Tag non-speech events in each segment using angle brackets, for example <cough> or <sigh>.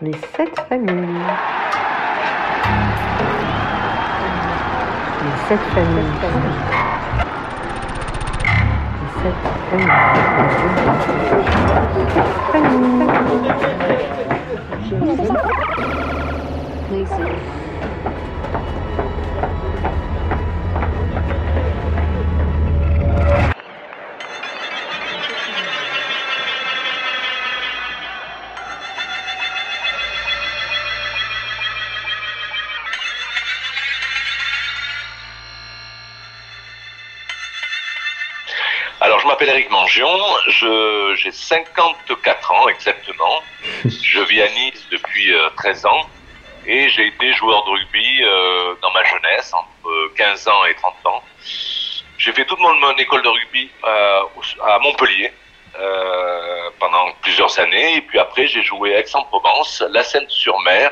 Les sept familles. Les sept familles. Les sept familles. Familles. m'appelle Eric Mangion, j'ai 54 ans exactement. <laughs> Je vis à Nice depuis 13 euh, ans et j'ai été joueur de rugby euh, dans ma jeunesse, entre 15 ans et 30 ans. J'ai fait toute mon, mon, école de rugby euh, à Montpellier pendant plusieurs années et puis après j'ai joué à Aix-en-Provence, La Seine-sur-Mer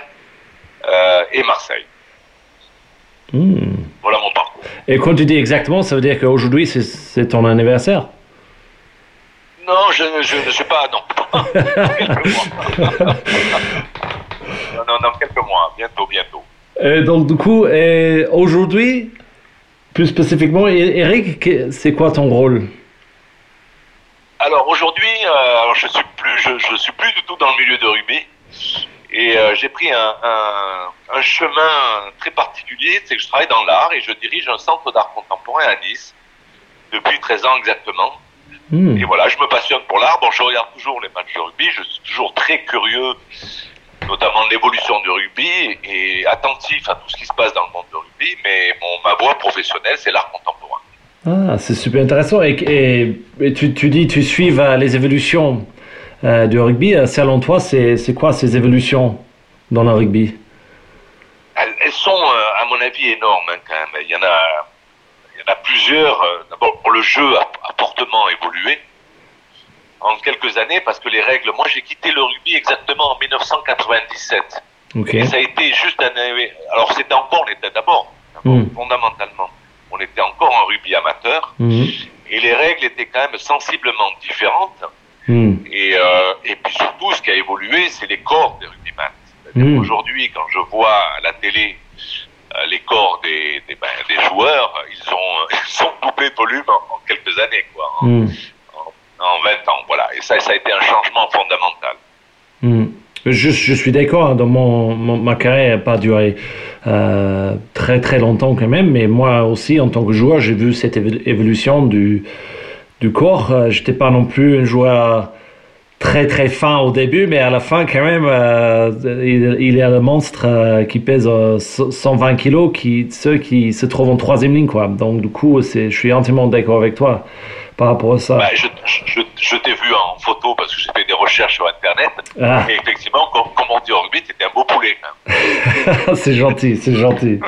et Marseille. Hmm. Voilà mon parcours. Et quand tu dis exactement, ça veut dire qu'aujourd'hui c'est ton anniversaire? Non, je, ne suis pas. <laughs> Non. non, non, quelques mois. Bientôt, bientôt. Et donc, du coup, aujourd'hui, plus spécifiquement, Eric, c'est quoi ton rôle? Alors aujourd'hui, euh, je suis plus, je, suis plus du tout dans le milieu de rugby, et euh, j'ai pris un, un, chemin très particulier, c'est que je travaille dans l'art et je dirige un centre d'art contemporain à Nice depuis 13 ans exactement. Hmm. Et voilà, je me passionne pour l'art. Bon, je regarde toujours les matchs de rugby. Je suis toujours très curieux, notamment de l'évolution du rugby et attentif à tout ce qui se passe dans le monde du rugby. Mais ma voie professionnelle, c'est l'art contemporain. Ah, c'est super intéressant. Et, tu, tu, dis, tu suives les évolutions euh, du rugby. Euh, selon toi, c'est quoi ces évolutions dans le rugby? Elles, sont, euh, à mon avis, énormes hein, quand même. Il y en a en a plusieurs. Euh, d'abord, le jeu a, fortement évolué en quelques années parce que les règles. Moi, j'ai quitté le rugby exactement en 1997. Et ça a été juste un. Alors, c'était encore, on était d'abord, hmm. fondamentalement, on était encore en rugby amateur. Hmm. Et les règles étaient quand même sensiblement différentes. Hmm. Et, euh, et puis surtout, ce qui a évolué, c'est les corps des rugbyman. Aujourd'hui, quand je vois à la télé euh, les corps des, des, ben, des, joueurs, ils ont, <laughs> ils ont doublé de volume en, quelques années, quoi, hmm. en, 20 ans. Voilà. Et ça, ça a été un changement fondamental. Hmm. Je, je, suis d'accord, hein, dans mon, ma carrière n'a pas duré euh, très très longtemps quand même, mais moi aussi en tant que joueur, j'ai vu cette évolution du, du corps. Euh, j'étais pas non plus un joueur très très fin au début, mais à la fin quand même, euh, il, il, y a le monstre euh, qui pèse 120 euh, kilos, qui ceux qui se trouvent en troisième ligne quoi. Donc du coup, c'est, je suis entièrement d'accord avec toi par rapport à ça. Bah, je, je, je t'ai vu en photo parce que j'ai fait des recherches sur internet ah. et effectivement, comme, comme on dit en rugby, t'étais un beau poulet. <laughs> c'est gentil, c'est gentil.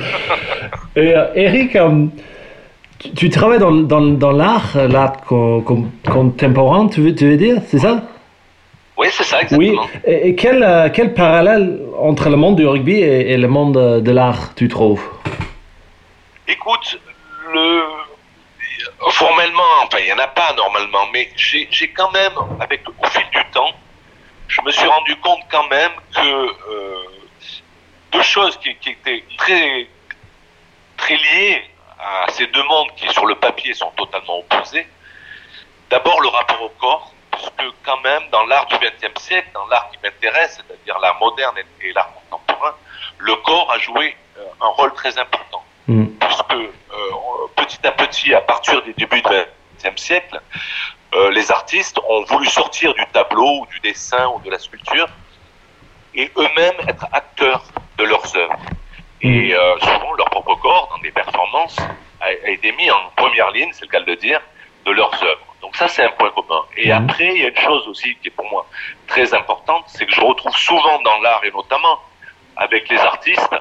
<laughs> et Eric. Tu, travailles dans, dans, dans l'art, l'art contemporain, tu veux, tu veux dire, c'est ça? Oui, c'est ça, exactement. Oui. Et, quel, euh, quel, parallèle entre le monde du rugby et, le monde de l'art tu trouves? Écoute, le... formellement, enfin, il n'y en a pas normalement, mais j'ai quand même, avec au fil du temps, je me suis rendu compte quand même que euh, deux choses qui, qui, étaient très, très liées à ces deux mondes qui, sur le papier, sont totalement opposés. D'abord, le rapport au corps parce que quand même, dans l'art du XXe siècle, dans l'art qui m'intéresse, c'est-à-dire l'art moderne et, l'art contemporain, le corps a joué euh, un rôle très important. Mm. Puisque euh, petit à petit, à partir du début du XXe siècle, euh, les artistes ont voulu sortir du tableau ou du dessin ou de la sculpture et eux-mêmes être acteurs de leurs œuvres. Et mm. souvent, leur propre corps, dans des performances, a été mis en première ligne, c'est le cas de le dire, de leurs œuvres. Donc ça, c'est un point commun. Et mhm. après, il y a une chose aussi qui est pour moi très importante, c'est que je retrouve souvent dans l'art, et notamment avec les artistes,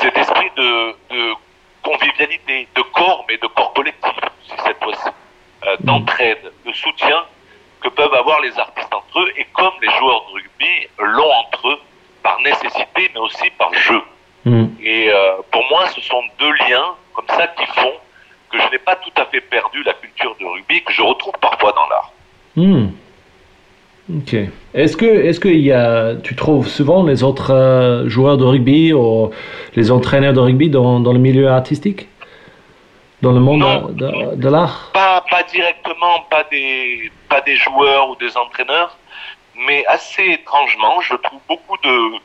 cet esprit de, convivialité, de corps, mais de corps collectif, si cette fois-ci, euh, mhm. d'entraide, de soutien que peuvent avoir les artistes entre eux, et comme les joueurs de rugby l'ont entre eux, par nécessité, mais aussi par jeu. Mhm. Et euh, pour moi, ce sont deux liens comme ça qui font que je n'ai pas tout à fait perdu la culture de rugby que je retrouve parfois dans l'art. Hmm. Ok. Est-ce que, est-ce que y a, tu trouves souvent les autres euh, joueurs de rugby ou les entraîneurs de rugby dans, dans le milieu artistique? Dans le monde Non. de, de l'art? Pas, pas directement, pas des, pas des joueurs ou des entraîneurs, mais assez étrangement, je trouve beaucoup de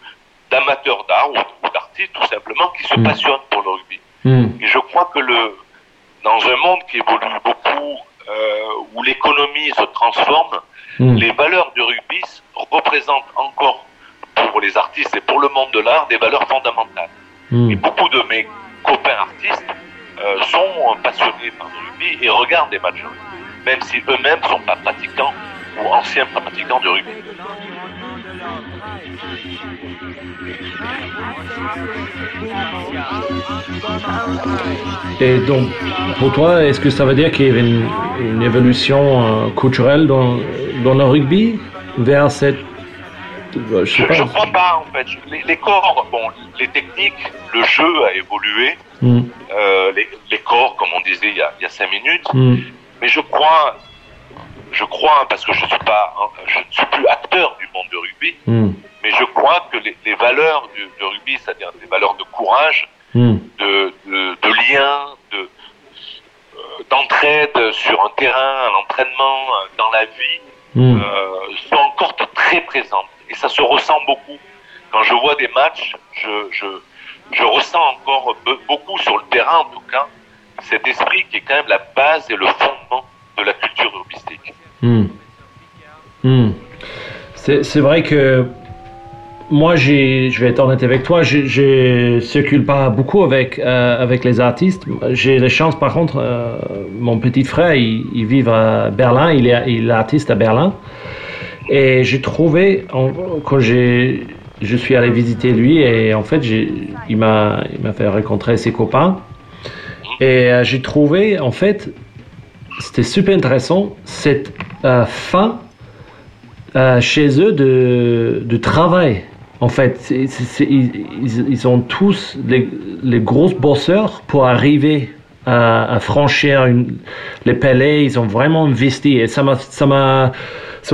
d'amateurs d'art ou, d'artistes tout simplement qui se Mm. passionnent pour le rugby. Hmm. Et je crois que le, dans un monde qui évolue beaucoup, euh, où l'économie se transforme, Hmm. les valeurs du rugby représentent encore pour les artistes et pour le monde de l'art des valeurs fondamentales. Hmm. Et beaucoup de mes copains artistes euh, sont passionnés par le rugby et regardent des matchs de rugby, même si eux-mêmes ne sont pas pratiquants ou anciens pratiquants de rugby. Et donc, pour toi, est-ce que ça veut dire qu'il y avait une, une évolution euh, culturelle dans, dans le rugby vers cette. euh, Je ne crois pas en fait. Les, les corps, bon, les techniques, le jeu a évolué, Hmm. euh, les, les corps, comme on disait il y a, il y a cinq minutes, Hmm. mais je crois, je crois, parce que je suis pas, je ne suis plus acteur du monde du rugby, Hmm. mais je crois que les, les valeurs du, du rugby, c'est-à-dire des valeurs de courage, Hmm. de, de, de lien, de euh, d'entraide sur un terrain, à l'entraînement, euh, dans la vie, Hmm. euh, sont encore très présentes. Et ça se ressent beaucoup. Quand je vois des matchs, je, je, je ressens encore be- beaucoup sur le terrain, en tout cas, cet esprit qui est quand même la base et le fondement de la culture rugbyistique. Hmm. C'est vrai que moi, je vais être honnête avec toi, je je circule pas beaucoup avec, euh, avec les artistes. J'ai la chance, par contre, euh, mon petit frère, il, vit à Berlin, il est, artiste à Berlin. Et j'ai trouvé, en- quand je suis allé visiter lui, et en fait, il m'a fait rencontrer ses copains. Et euh, j'ai trouvé, en fait, c'était super intéressant, cette fin chez eux de, de travail. En fait, ils, ils- ont tous les, les grosses bosseurs pour arriver à, franchir les paliers. Ils ont vraiment investi et ça m'a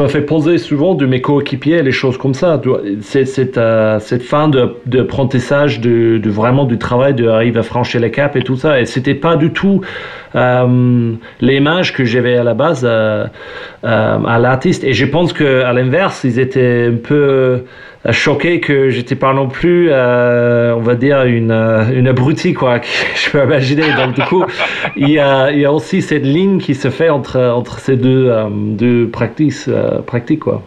fait poser souvent de mes coéquipiers les choses comme ça. Euh, cette fin de d'apprentissage de, de vraiment du travail de arriver à franchir les caps et tout ça. Et c'était pas du tout euh, l'image que j'avais à la base euh, à l'artiste. Et je pense que à l'inverse, ils étaient un peu choqués que j'étais pas non plus, euh, on va dire, une, euh, une abrutie, quoi, <laughs> que je peux imaginer. Donc, du coup, il y, a, il y a aussi cette ligne qui se fait entre, entre ces deux, euh, deux pratiques, euh, pratiques, quoi.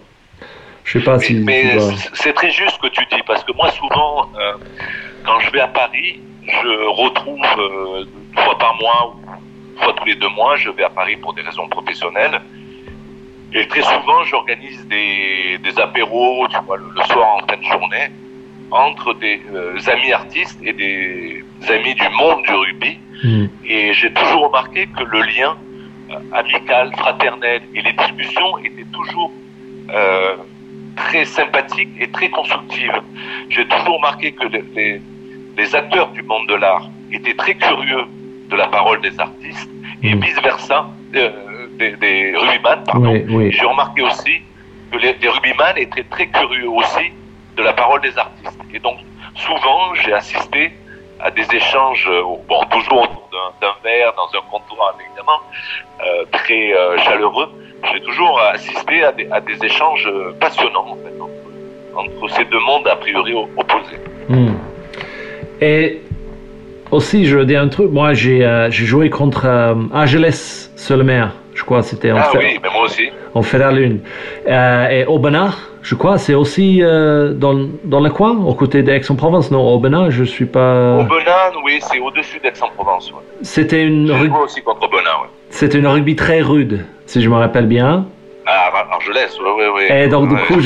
Je sais pas si. mais c'est- très juste ce que tu dis, parce que moi, souvent, quand je vais à Paris, je retrouve une fois par mois ou une fois tous les deux mois, je vais à Paris pour des raisons professionnelles. Et très souvent, j'organise des, des apéros, tu vois, le, le soir en fin de journée, entre des euh, amis artistes et des amis du monde du rugby. Hmm. Et j'ai toujours remarqué que le lien euh, amical, fraternel et les discussions étaient toujours euh, très sympathiques et très constructives. J'ai toujours remarqué que les, les, les acteurs du monde de l'art étaient très curieux de la parole des artistes et Mm. vice-versa, euh, des, des rugbyman, pardon. Oui, oui. J'ai remarqué aussi que les, les rugbyman étaient très curieux aussi de la parole des artistes. Et donc, souvent, j'ai assisté à des échanges, euh, bon, toujours autour d'un verre, dans un comptoir, évidemment, euh, très euh, chaleureux. J'ai toujours assisté à des, à des échanges passionnants, en fait, entre, entre ces deux mondes a priori opposés. Hmm. Et aussi, je veux dire un truc, moi j'ai euh, joué contre Angeles Solmer, je crois, c'était en, Ah fait, oui, mais moi aussi. en. Euh, et Aubenas, je crois, c'est aussi euh, dans, dans le coin, aux côtés d'Aix-en-Provence. Non, Aubenas, je suis pas. Aubenas, oui, c'est au-dessus d'Aix-en-Provence. Ouais. C'était une, J'ai rug- joué aussi contre Aubenas, ouais. c'était une rugby très rude, si je me rappelle bien. Ah, Ar- Argelès, oui, oui, oui. Et donc, du coup, que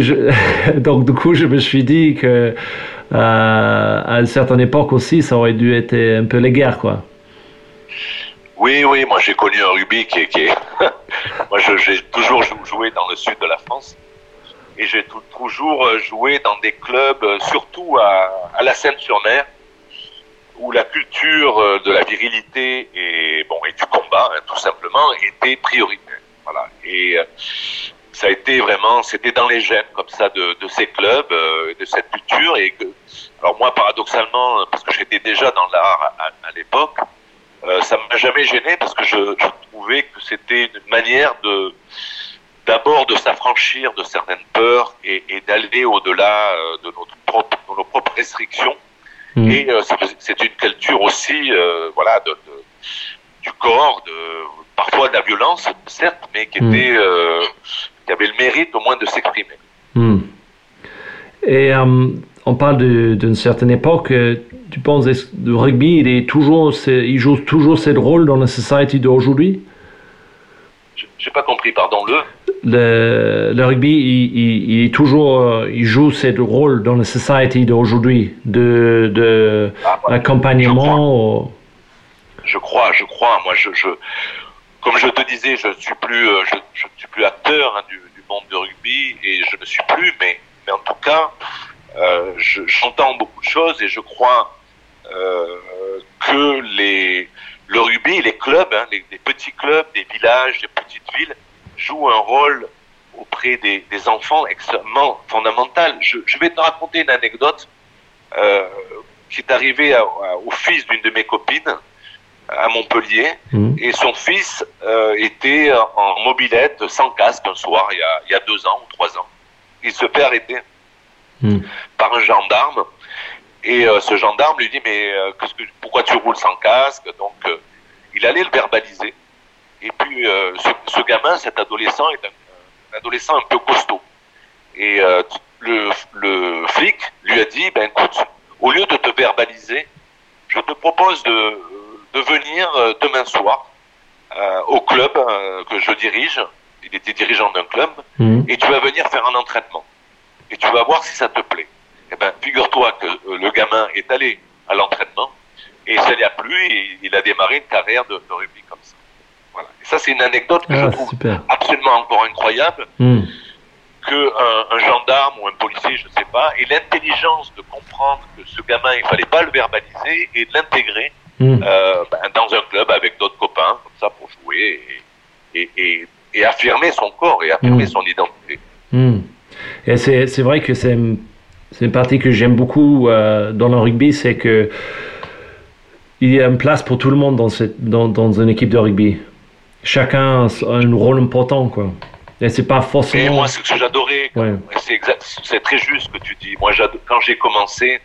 je- <laughs> donc, du coup, je me suis dit que euh, à une certaine époque aussi, ça aurait dû être un peu les guerres, quoi. Oui, oui, moi j'ai connu un rugby qui est... <laughs> Moi j'ai toujours jou- joué dans le sud de la France et j'ai tou- toujours euh, joué dans des clubs, euh, surtout à, à la Seine-sur-Mer, où la culture euh, de la virilité et, bon, et du combat, hein, tout simplement, était prioritaire. Voilà. Et ça a été vraiment, c'était dans les gènes comme ça de, de ces clubs, de cette culture. Et alors moi, paradoxalement, parce que j'étais déjà dans l'art à l'époque, euh, ça m'a jamais gêné parce que je, je trouvais que c'était une manière de d'abord de s'affranchir de certaines peurs et, et d'aller au-delà euh, de notre propre, de nos propres restrictions. Mm. Et euh, c'est- une culture aussi, euh, voilà, de, de- du corps, de parfois de la violence, certes, mais qui Mm. était, qui avait le mérite au moins de s'exprimer. Hmm. Et euh, on parle d'une certaine époque. euh, Tu penses que le rugby, il est toujours, il joue toujours ce rôle dans la société d'aujourd'hui? Je- J'ai pas compris, pardon, le? Le, le rugby, il, il- il est toujours, euh, il joue ce rôle dans la société d'aujourd'hui de, de Ah, accompagnement. Je crois, je crois. Moi, je, je, comme je te disais, je ne suis plus, euh, je, suis plus acteur hein, du, du monde du rugby et je ne suis plus, mais, mais en tout cas, euh, je- j'entends beaucoup de choses et je crois euh, que les, le rugby, les clubs, hein, les, les petits clubs, des villages, des petites villes, jouent un rôle auprès des, des enfants extrêmement fondamental. Je, je vais te raconter une anecdote euh, qui est arrivée à- à- au fils d'une de mes copines à Montpellier Hmm. et son fils euh, était en mobilette sans casque un soir il y a, il y a deux ans ou trois ans. Il se fait arrêter Hmm. par un gendarme et euh, ce gendarme lui dit mais euh, que, pourquoi tu roules sans casque? Donc euh, il allait le verbaliser et puis ce, ce gamin, cet adolescent est un, un adolescent un peu costaud et le, le flic lui a dit ben écoute au lieu de te verbaliser je te propose de, de venir demain soir au club que je dirige. Il était dirigeant d'un club Hmm. et tu vas venir faire un entraînement. Et tu vas voir si ça te plaît. Eh ben, figure-toi que euh, le gamin est allé à l'entraînement et ça lui a plu et il a démarré une carrière de, de rugby comme ça. Voilà. Et ça, c'est une anecdote que Ah, je trouve super. absolument encore incroyable Hmm. que un, gendarme ou un policier, je sais pas, ait l'intelligence de comprendre que ce gamin, il fallait pas le verbaliser et de l'intégrer Hmm. euh, ben, dans un club avec d'autres copains, comme ça, pour jouer et, et, et, et affirmer son corps et affirmer Mm. son identité. Et c'est, vrai que c'est, une- partie que j'aime beaucoup euh, dans le rugby, c'est que il y a une place pour tout le monde dans, cette, dans, dans une équipe de rugby. Chacun a un rôle important, quoi. Et c'est pas Et forcément. moi, c'est ce que j'adorais. Ouais. Et C'est très juste ce que tu dis. Moi, quand j'ai commencé,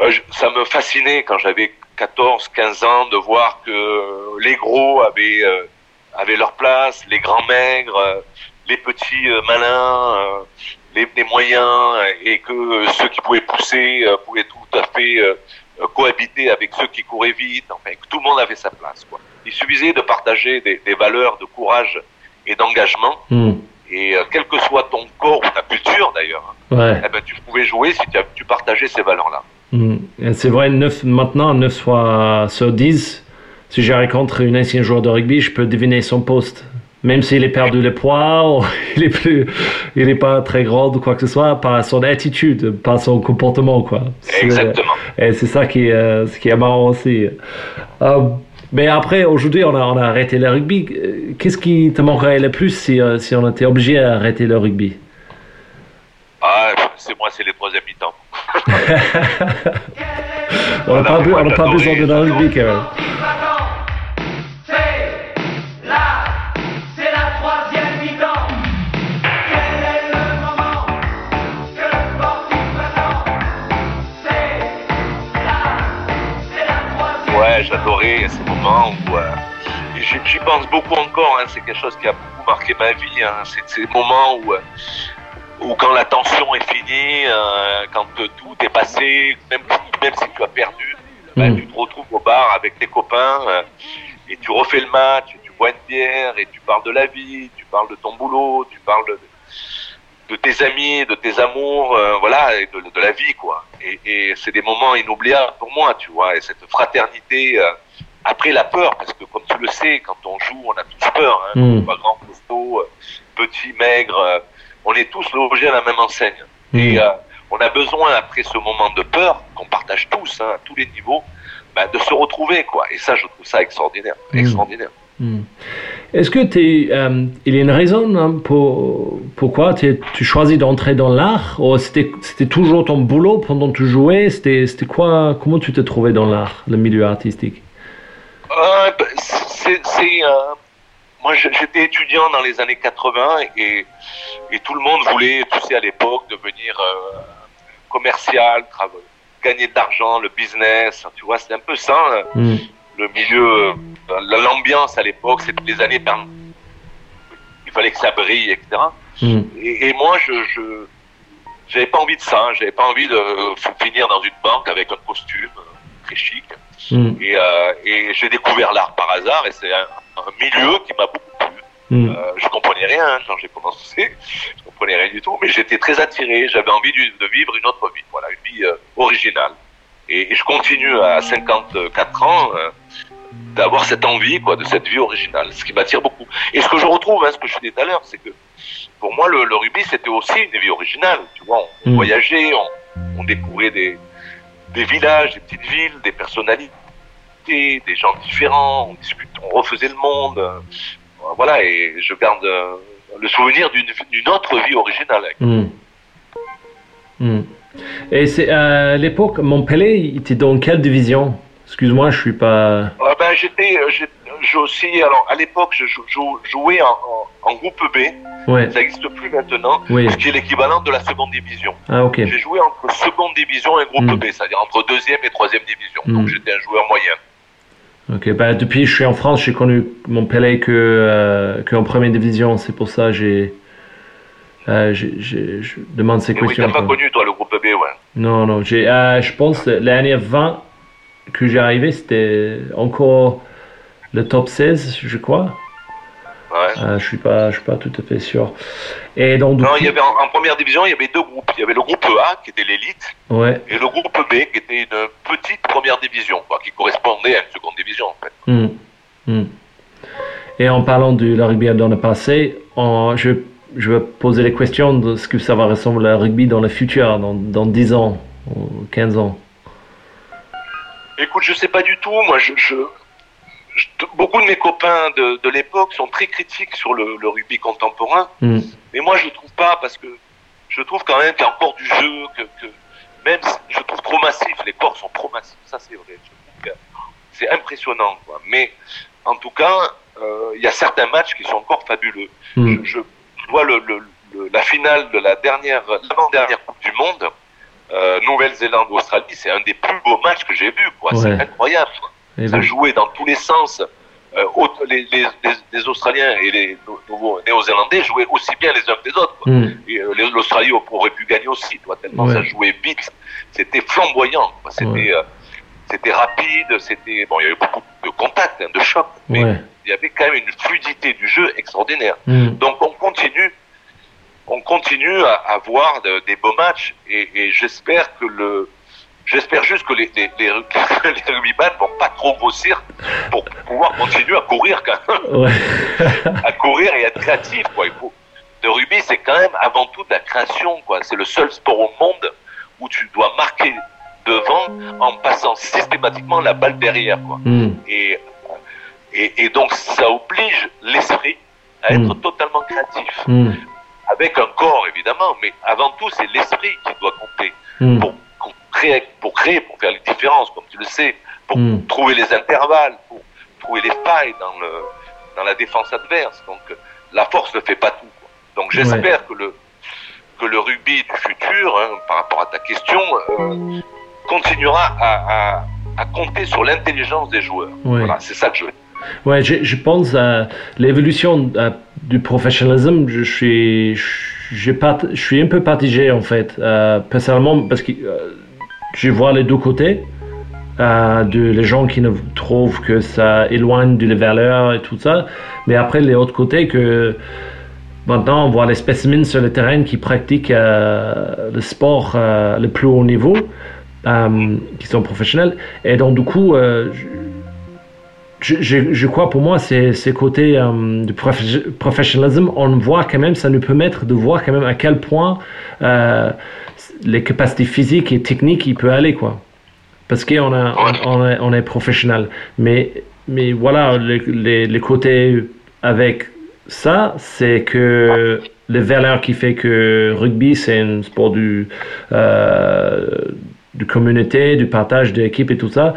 euh, je- ça me fascinait quand j'avais 14, 15 ans de voir que les gros avaient, euh, avaient leur place, les grands maigres, les petits euh, malins, euh, les, les moyens, euh, et que ceux qui pouvaient pousser pouvaient tout à fait cohabiter avec ceux qui couraient vite. Enfin, que tout le monde avait sa place. Quoi. Il suffisait de partager des, des valeurs de courage et d'engagement Hmm. et euh, quel que soit ton corps ou ta culture d'ailleurs, hein, Ouais. eh ben, tu pouvais jouer si tu, as- tu partageais ces valeurs-là. Hmm. C'est vrai, maintenant, 9 fois sur 10, si je rencontre un ancien joueur de rugby, je peux deviner son poste. Même s'il est perdu le poids, ou <laughs> il est plus, il est pas très grand ou quoi que ce soit, par son attitude, par son comportement, quoi. Exactement. Et c'est ça qui est, euh, ce qui est marrant aussi. Euh, mais après, aujourd'hui, on a, on a arrêté le rugby. Euh, Qu'est-ce qui te manquerait le plus si, euh, si on était obligé d'arrêter le rugby? Ah, c'est moi, c'est les troisième mi-temps. <laughs> <laughs> On n'a Voilà, pas, on pas besoin de le rugby, quand même. Ouais, j'adorais ces moments où euh, j'y pense beaucoup encore. Hein, c'est quelque chose qui a beaucoup marqué ma vie. Hein, c'est ces moments où, euh, où quand la tension est finie, euh, quand tout est passé, même si, même si tu as perdu, ben, Mm. tu te retrouves au bar avec tes copains euh, et tu refais le match, et tu bois une bière et tu parles de la vie, tu parles de ton boulot, tu parles de, de tes amis, de tes amours, euh, voilà, et de, de la vie, quoi. Et, et c'est des moments inoubliables pour moi, tu vois, et cette fraternité euh, après la peur, parce que comme tu le sais, quand on joue, on a tous peur, hein, Mm. qu'on soit grand, costaud, euh, petit, maigre, on est tous logés à la même enseigne. Mm. Et on a besoin, après ce moment de peur, qu'on partage tous, hein, à tous les niveaux, bah, de se retrouver, quoi. Et ça, je trouve ça extraordinaire, Mm. extraordinaire. Est-ce que euh, il y a une raison hein, pour, pourquoi tu choisis d'entrer dans l'art ou c'était, toujours ton boulot pendant que tu jouais c'était, quoi Comment tu t'es trouvé dans l'art, le milieu artistique? Euh, bah, c'est, c'est, euh, moi, j'étais étudiant dans les années 80 et, et tout le monde voulait, tu sais, à l'époque, devenir euh, commercial, gagner de l'argent, le business. Tu vois, c'était un peu ça, Hmm. le milieu, l'ambiance à l'époque. C'était les années par- Il fallait que ça brille, etc. Hmm. Et, et moi, je, je, j'avais pas envie de ça. hein. J'avais pas envie de finir dans une banque avec un costume euh, très chic. Et, euh, et j'ai découvert l'art par hasard et c'est un, un milieu qui m'a beaucoup plu. Hmm. Euh, je comprenais rien hein, quand j'ai commencé, je comprenais rien du tout, mais j'étais très attiré. J'avais envie de vivre une autre vie, voilà, une vie euh, originale. Et, et je continue à 54 ans d'avoir cette envie, quoi, de cette vie originale, ce qui m'attire beaucoup. Et ce que je retrouve, hein, ce que je disais tout à l'heure, c'est que pour moi, le, le rugby, c'était aussi une vie originale. Tu vois, on Mm. voyageait, on, on découvrait des, des villages, des petites villes, des personnalités, des gens différents, on discute, on refaisait le monde. euh, voilà, et je garde euh, le souvenir d'une autre vie originale. Hmm. Hmm. Et c'est à l'époque, Montpellier, il était dans quelle division? Excuse-moi, je suis pas. Ah ben, j'étais, euh, j'ai aussi, alors à l'époque, je jou- jou- jouais en, en, en groupe B, Ouais. ça n'existe plus maintenant, Oui. ce qui est l'équivalent de la seconde division. Ah ok. J'ai joué entre seconde division et groupe Mm. B, c'est-à-dire entre deuxième et troisième division. Donc j'étais un joueur moyen. Ok. Bah depuis, je suis en France, j'ai connu Montpellier que euh, que en première division. C'est pour ça que j'ai. euh, je demande ces Mais oui, questions. t'as pas quoi. connu toi le groupe B, ouais. Non, non. J'ai, euh, je pense l'année 20 que j'ai arrivé, c'était encore le top 16, je crois. ouais. Euh, je suis pas, je suis pas tout à fait sûr. Et donc Non, il y avait en, en première division, il y avait deux groupes. Il y avait le groupe A qui était l'élite ouais. et le groupe B qui était une petite première division, quoi, qui correspondait à une seconde division en fait. Hmm. Hmm. Et en parlant du rugby dans le passé, en- je, je vais poser les questions de ce que ça va ressembler le rugby dans le futur, dans, dans 10 ans, ou 15 ans. Écoute, je sais pas du tout. Moi, je, je, je- beaucoup de mes copains de, de l'époque sont très critiques sur le, le rugby contemporain. Hmm. Mais moi, je trouve pas parce que je trouve quand même qu'il y a encore du jeu, que, que même je trouve trop massif. Les corps sont trop massifs. Ça, c'est vrai. C'est impressionnant, quoi. Mais en tout cas, euh, il y a certains matchs qui sont encore fabuleux. Hmm. Je, je vois le, le- le- la finale de la dernière, l'avant-dernière Coupe du Monde, euh, Nouvelle-Zélande-Australie, c'est un des plus beaux matchs que j'ai vu, quoi. C'est Ouais. incroyable. Et Ça vous- jouait dans tous les sens. Euh, les, les, les, les Australiens et les Néo-Zélandais jouaient aussi bien les uns que les autres. Hmm. Euh, l'Australie aurait pu gagner aussi, toi, tellement Ouais. ça jouait vite. C'était flamboyant. C'était Ouais. euh, rapide. C'était bon, il y avait beaucoup de contacts, hein, de chocs, mais Ouais. il y avait quand même une fluidité du jeu extraordinaire. Hmm. Donc on continue, on continue à, à voir de- des beaux matchs et, et j'espère que le, j'espère juste que les les, les, <laughs> les rugbyman vont pas trop grossir pour pouvoir continuer à courir quand même, Ouais. <laughs> à courir et être créatif quoi. Il faut, le rugby c'est quand même avant tout de la création quoi. C'est le seul sport au monde où tu dois marquer devant en passant systématiquement la balle derrière quoi. Hmm. Et, et, et donc ça oblige l'esprit à être Mm. totalement créatif Hmm. Avec un corps évidemment, mais avant tout c'est l'esprit qui doit compter Hmm. pour, pour créer, pour créer, pour faire les différences, comme tu le sais, pour Mm. trouver les intervalles, pour trouver les failles dans le dans la défense adverse. Donc la force ne fait pas tout. quoi. Donc j'espère que le que le rugby du futur, hein, par rapport à ta question, euh, continuera à, à, à compter sur l'intelligence des joueurs. Ouais. Voilà, c'est ça que je veux. Ouais, je, pense à l'évolution du professionnalisme. Je suis, je, suis un peu partagé en fait, euh, personnellement, parce que euh, je vois les deux côtés. Euh, de les gens qui ne trouvent que ça éloigne de les valeurs et tout ça, mais après les autres côtés que maintenant on voit les spécimens sur le terrain qui pratiquent euh, le sport le plus haut niveau, qui sont professionnels, et donc du coup je, je, je crois pour moi, c'est ces côtés euh, de professionnalisme, on voit quand même, ça nous permet de voir quand même à quel point euh, les capacités physiques et techniques il peut aller, quoi. Parce qu'on a, on, on est, on est professionnel. Mais, mais voilà, les, les, les côtés avec ça, c'est que les valeurs qui fait que rugby, c'est un sport du, euh, de communauté, du partage d'équipe et tout ça,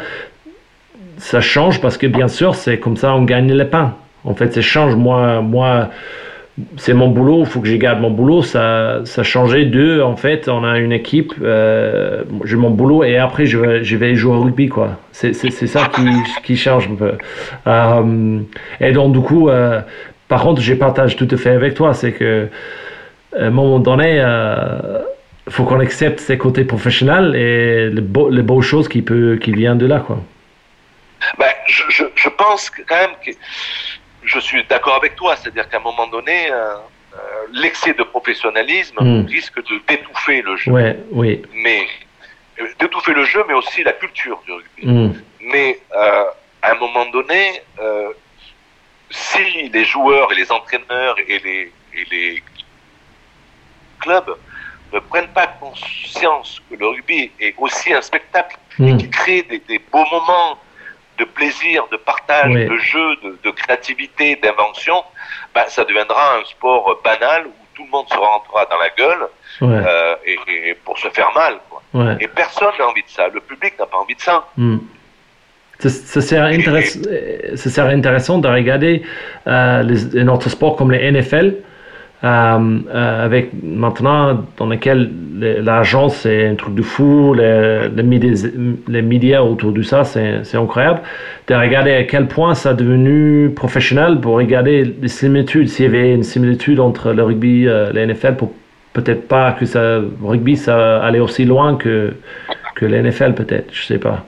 ça change parce que bien sûr, c'est comme ça on gagne les pains. En fait, ça change. Moi, moi c'est mon boulot, il faut que je garde mon boulot. Ça, ça changé de, en fait, on a une équipe, euh, j'ai mon boulot et après je vais, jouer au rugby, quoi. C'est ça qui, qui change un peu. Euh, et donc, du coup, euh, par contre, je partage tout à fait avec toi, c'est que à un moment donné, il faut qu'on accepte ses côtés professionnels et les, beaux, les beaux choses qui, peut, qui viennent de là, quoi. Ben, je, je, je pense quand même que je suis d'accord avec toi, c'est-à-dire qu'à un moment donné, euh, euh, l'excès de professionnalisme Mm. risque de d'étouffer le jeu. Ouais, oui. Mais euh, d'étouffer le jeu, mais aussi la culture du rugby. Mm. Mais euh, à un moment donné, si les joueurs et les entraîneurs et les, et les clubs ne prennent pas conscience que le rugby est aussi un spectacle Mm. qui crée des, des beaux moments de plaisir, de partage, Oui. de jeu, de, de créativité, d'invention, ben, ça deviendra un sport banal où tout le monde se rentrera dans la gueule Ouais, euh, et, et pour se faire mal. Quoi. ouais. Et personne n'a envie de ça. Le public n'a pas envie de ça. Hmm. Ça, ça serait intéress- ça serait intéressant de regarder euh, les, un autre sport comme les NFL, avec maintenant dans lequel le- l'argent c'est un truc de fou, les, médias, autour de ça c'est incroyable, de regarder à quel point ça est devenu professionnel pour regarder les similitudes, s'il y avait une similitude entre le rugby et la NFL peut-être pas que ça, rugby ça allait aussi loin que, que la NFL peut-être, je sais pas.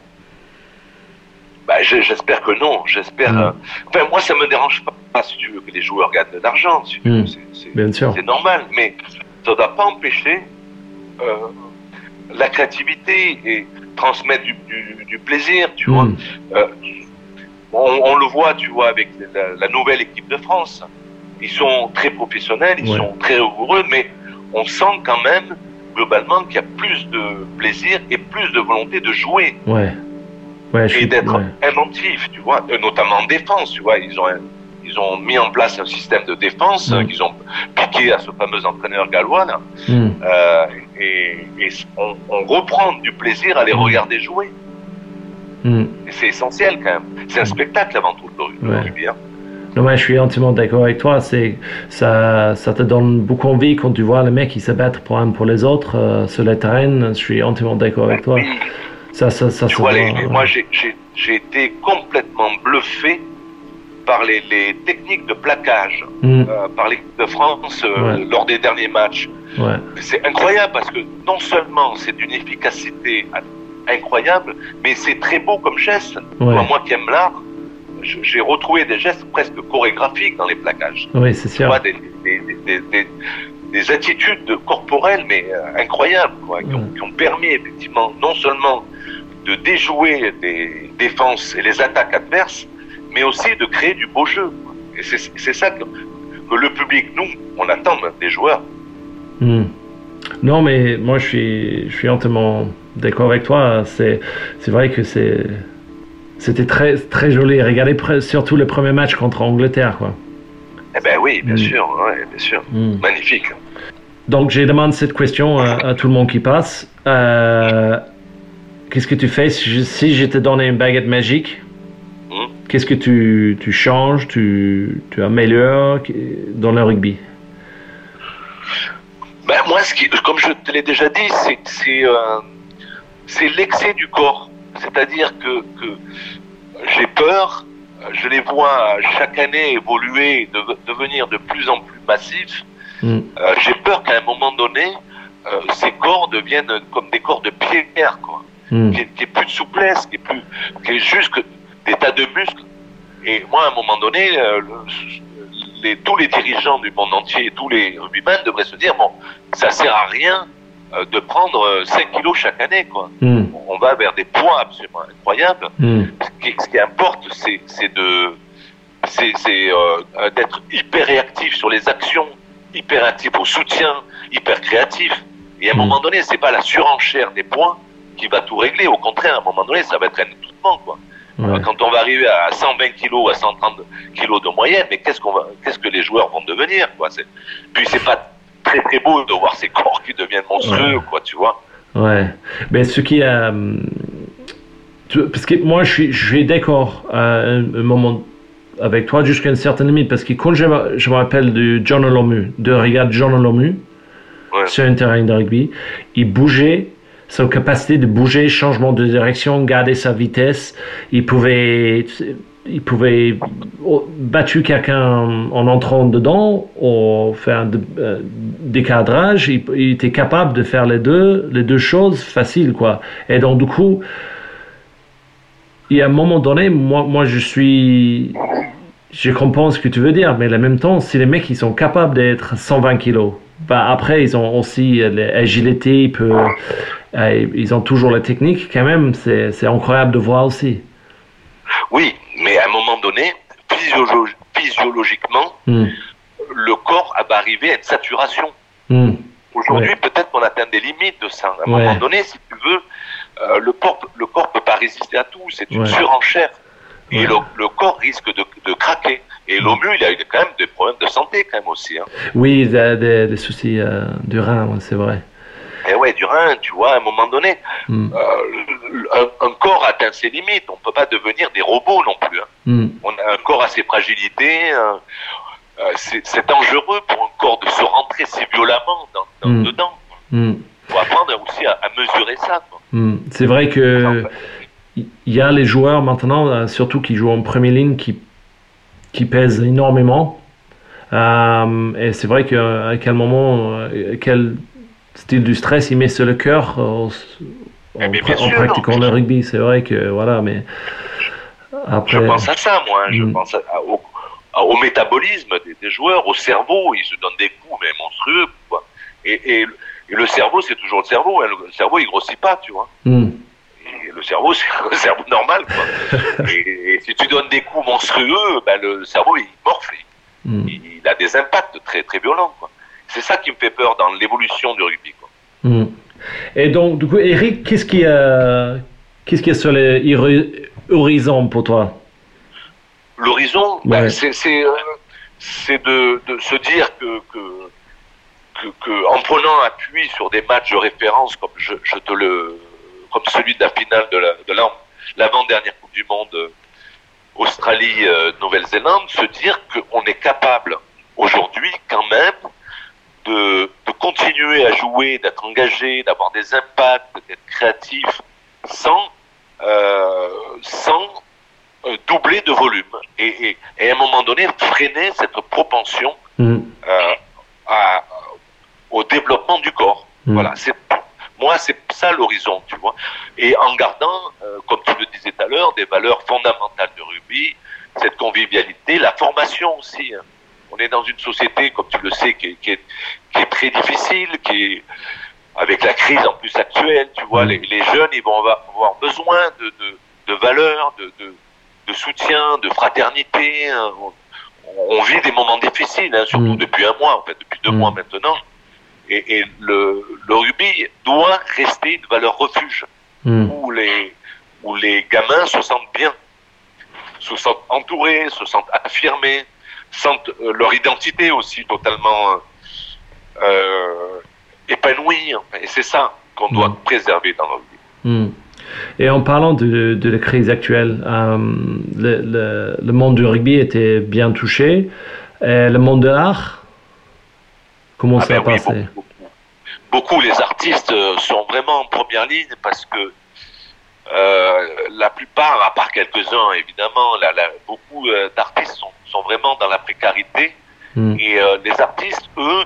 Je- J'espère que non. J'espère. Mm. euh, Enfin, moi, ça me dérange pas, si tu veux, que les joueurs gagnent de l'argent. si. Mm. C'est- c'est- Bien sûr. C'est normal, mais ça ne doit pas empêcher euh, la créativité et transmettre du, du, du plaisir, tu vois. Mm. Euh, on, on le voit, tu vois, avec la, la nouvelle équipe de France. Ils sont très professionnels, ils Ouais. sont très rigoureux, mais on sent quand même, globalement, qu'il y a plus de plaisir et plus de volonté de jouer Ouais. Ouais, et d'être ouais. inventif, tu vois, notamment en défense, tu vois. Ils ont, ils ont mis en place un système de défense Mm. euh, qu'ils ont piqué à ce fameux entraîneur gallois, là. Hmm. Euh, et et on, on reprend du plaisir à les Mm. regarder jouer. Et c'est essentiel quand même. C'est un Mm. spectacle avant tout, le Ouais. rugby, hein. Non, mais je suis entièrement d'accord avec toi. C'est ça, ça te donne beaucoup envie quand tu vois les mecs qui se battent pour un pour les autres euh, sur le terrain. Je suis entièrement d'accord avec toi. Ça, ça, ça. tu vois, les- les- moi j'ai- été complètement bluffé par les, les techniques de plaquage, Hmm. euh, par l'équipe de France euh, Ouais. lors des derniers matchs. Ouais. C'est incroyable parce que non seulement c'est d'une efficacité incroyable, mais c'est très beau comme geste. Ouais. Moi, moi qui aime l'art, j'ai retrouvé des gestes presque chorégraphiques dans les plaquages. Oui, c'est sûr. vois, des, des, des, des, des- des attitudes corporelles, mais euh, incroyables, quoi, qui, ont, Ouais. qui ont permis effectivement non seulement de déjouer des défenses et les attaques adverses, mais aussi de créer du beau jeu. Et c'est ça que, que le public, nous, on attend des joueurs. Hmm. Non, mais moi, je suis, je suis entièrement d'accord avec toi. C'est, vrai que c'est, c'était très, très joli. Regardez surtout le premier match contre Angleterre, quoi. Eh ben oui, bien Mm. sûr, ouais, bien sûr. Hmm. Magnifique. Donc, j'ai demandé cette question à, à tout le monde qui passe. Euh, qu'est-ce que tu fais si je, si je te donnais une baguette magique? Hmm? Qu'est-ce que tu, tu changes, tu, tu améliores dans le rugby? Ben moi, ce qui, comme je te l'ai déjà dit, c'est euh, l'excès du corps. C'est-à-dire que, que j'ai peur, je les vois chaque année évoluer, de- devenir de plus en plus massifs. Hmm. Euh, j'ai peur qu'à un moment donné, euh, ces corps deviennent comme des corps de pierre, quoi. Hmm. Qu'il n'y ait plus de souplesse, n'y ait, plus- ait juste que des tas de muscles. Et moi, à un moment donné, euh, le- les, tous les dirigeants du monde entier, tous les rugbymen devraient se dire, bon, ça sert à rien euh, de prendre euh, 5 kilos chaque année, quoi. Hmm. On va vers des poids absolument incroyables. Hmm. Ce qui, ce qui importe, c'est de, euh, euh, d'être hyper réactif sur les actions, hyper actif au soutien, hyper créatif. Et à un Mm. moment donné, c'est pas la surenchère des points qui va tout régler. Au contraire, à un moment donné, ça va être un étouffement, quoi. Ouais. Quand on va arriver à 120 kilos, à 130 kilos de moyenne, mais qu'est-ce qu'on va, qu'est-ce que les joueurs vont devenir, quoi? C'est, puis c'est pas très très beau de voir ces corps qui deviennent monstrueux, quoi, tu vois. Ouais. Mais ce qui a. Parce que moi, je suis, je suis d'accord à un, moment avec toi jusqu'à une certaine limite. Parce que quand je, me- je me rappelle de John Olomu, de regarder John Ouais. sur un terrain de rugby, il bougeait, sa capacité de bouger, changement de direction, garder sa vitesse. Il pouvait. Il pouvait oh, battre quelqu'un en entrant dedans ou faire un euh, décadrage. Il, était capable de faire les deux, les deux choses faciles, quoi. Et donc, du coup, il y a un moment donné, moi, moi je suis. Je comprends ce que tu veux dire, mais en même temps, si les mecs ils sont capables d'être 120 kilos, bah après ils ont aussi l'agilité, ils, peuvent- euh, ils ont toujours la technique, quand même, c'est incroyable de voir aussi. Oui, mais à un moment donné, physiolo- physiologiquement, Hmm. le corps va arriver à une saturation. Hmm. Aujourd'hui, Ouais. peut-être qu'on atteint des limites de ça. À un Ouais. moment donné, si tu veux, euh, le corps, le corps peut pas résister à tout. C'est une Ouais. surenchère. Et le, le corps risque de, de craquer. Et l'OMU, il a eu quand même des problèmes de santé, quand même aussi. Hein. Oui, des, des- des soucis euh, du rein, c'est vrai. Et ouais, du rein, tu vois, à un moment donné, Hmm. euh, un, un corps atteint ses limites. On peut pas devenir des robots non plus. hein. Hmm. On a un corps à ses fragilités. euh, euh, c'est dangereux pour un corps de se rentrer si violemment dans, dans- Mm. dedans. Hmm. Il faut apprendre aussi à, à mesurer ça. Hmm. C'est vrai que il y a les joueurs maintenant, surtout qui jouent en première ligne, qui, qui pèsent énormément. Euh, et c'est vrai qu'à quel moment, quel style du stress il met sur le cœur en, bien, bien en sûr, pratiquant non, le rugby. C'est vrai que voilà, mais après. Je pense à ça, moi. hein. Je Mm. pense à- au, métabolisme des, des joueurs, au cerveau. Ils se donnent des coups, mais monstrueux. Quoi. Et, et, et le cerveau, c'est toujours le cerveau. hein. Le, cerveau, il grossit pas, tu vois. Et le cerveau, c'est <laughs> le cerveau normal. Quoi. <laughs> et, si tu donnes des coups monstrueux, ben, le cerveau, il morfle. Il, il a des impacts très, très violents. Quoi. C'est ça qui me fait peur dans l'évolution du rugby. Quoi. Hmm. Et donc, du coup, Eric, qu'est-ce qui a, qu'est-ce qui est sur les hori- horizons pour toi? L'horizon, Ouais. ben, c'est c'est, euh, c'est de, de se dire que, que, que, que en prenant appui sur des matchs de référence comme je, je te le comme celui de la finale de la de l'avant-dernière Coupe du Monde euh, Australie euh, Nouvelle-Zélande, se dire qu'on est capable aujourd'hui quand même de, de continuer à jouer, d'être engagé, d'avoir des impacts, d'être créatif sans euh, sans euh, doubler de volume et, et, et à un moment donné freiner cette propension Hmm. euh, à- au développement du corps. Hmm. Voilà, c'est moi c'est ça l'horizon, tu vois. Et en gardant, euh, comme tu le disais tout à l'heure, des valeurs fondamentales de rugby, cette convivialité, la formation aussi. hein. On est dans une société, comme tu le sais, qui est, qui est, qui est très difficile, qui est avec la crise en plus actuelle, tu vois, Mm. les, les jeunes, ils vont avoir, besoin de, de, de valeurs, de, de, de soutien, de fraternité. hein. On, on vit des moments difficiles, hein, surtout Mm. depuis un mois, en fait, depuis deux Mm. mois maintenant. Et, et le, le rugby doit rester une valeur refuge où les, où les gamins se sentent bien, se sentent entourés, se sentent affirmés, sentent euh, leur identité aussi totalement euh, euh, épanouie. Et c'est ça qu'on doit Mm. préserver dans le rugby. Hmm. Et en parlant de, de la crise actuelle, euh, le, le- le monde du rugby était bien touché. Et le monde de l'art, comment Ah ça a ben oui, passé? beaucoup, beaucoup. Les artistes sont vraiment en première ligne parce que la plupart, à part quelques-uns évidemment, la- la- beaucoup euh, d'artistes sont, sont vraiment dans la précarité Hmm. et euh, les artistes, eux,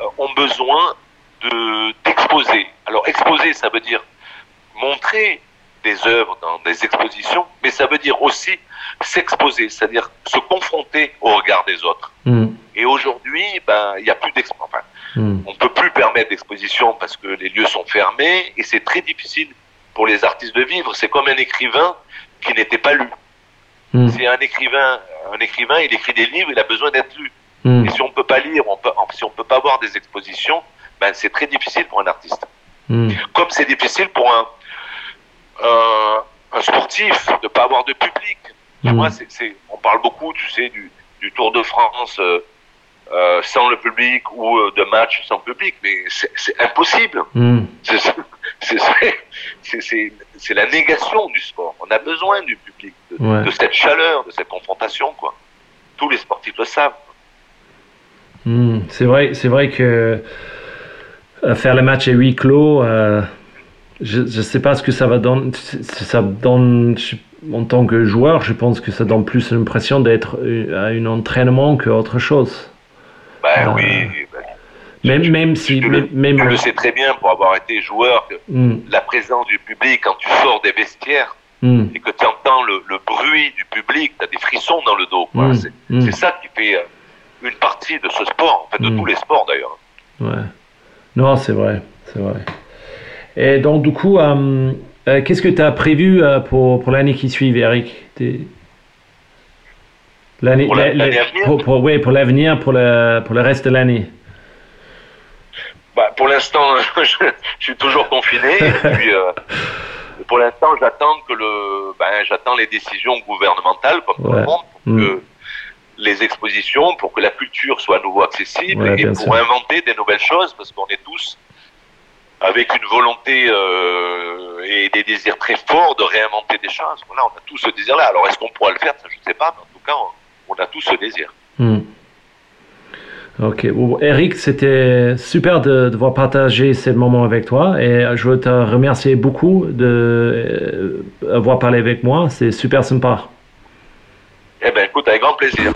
euh, ont besoin de d'exposer. Alors exposer, ça veut dire montrer des œuvres dans des expositions, mais ça veut dire aussi s'exposer, c'est-à-dire se confronter au regard des autres. Hmm. Et aujourd'hui, ben, il n'y a plus d'expo. Enfin, Hmm. on peut plus permettre d'exposition parce que les lieux sont fermés et c'est très difficile pour les artistes de vivre. C'est comme un écrivain qui n'était pas lu. Hmm. C'est un écrivain, un écrivain, il écrit des livres, il a besoin d'être lu. Hmm. Et si on peut pas lire, on peut, si on peut pas voir des expositions, ben c'est très difficile pour un artiste. Hmm. Comme c'est difficile pour un, euh, un sportif de pas avoir de public. Tu vois, c'est- on parle beaucoup, tu sais, du, du Tour de France euh, euh, sans le public ou euh, de matchs sans public, mais c'est, impossible. Hmm. C'est, la négation du sport. On a besoin du public, de, Ouais. de cette chaleur, de cette confrontation, quoi. Tous les sportifs le savent. Hmm, C'est vrai, c'est vrai que euh, faire le match à huis clos, euh, je ne sais pas ce que ça va donner. Ça donne, je- en tant que joueur, je pense que ça donne plus l'impression d'être à un entraînement qu'autre chose. Ben oui, ben, Même, tu- même tu si, le- même, tu le sais très bien pour avoir été joueur que Hmm, la présence du public quand tu sors des vestiaires hmm, et que tu entends le, le bruit du public, tu as des frissons dans le dos. quoi. Mm, C'est ça qui fait euh, une partie de ce sport, en fait, de tous les sports d'ailleurs. ouais. Non, c'est vrai, c'est vrai. Et donc, du coup, euh, euh, qu'est-ce que tu as prévu euh, pour, pour l'année qui suit, Eric? L'année, Pour la- la- la- l'année à venir? pour, pour- ouais, pour l'avenir, pour le, pour le reste de l'année. Bah, pour l'instant, <laughs> je, je suis toujours confiné. et puis, euh, <laughs> pour l'instant, j'attends que le, ben, j'attends les décisions gouvernementales, comme tout le monde, pour Mm. que les expositions, pour que la culture soit à nouveau accessible Ouais, et pour sûr. inventer des nouvelles choses, parce qu'on est tous avec une volonté euh, et des désirs très forts de réinventer des choses. Voilà, on a tous ce désir-là. Alors, est-ce qu'on pourra le faire? Ça, je ne sais pas, mais en tout cas, on, on a tous ce désir. Hmm. Ok. Eric, c'était super de devoir partager ce moment avec toi et je veux te remercier beaucoup de euh, avoir parlé avec moi. C'est super sympa. Eh ben, écoute, avec grand plaisir.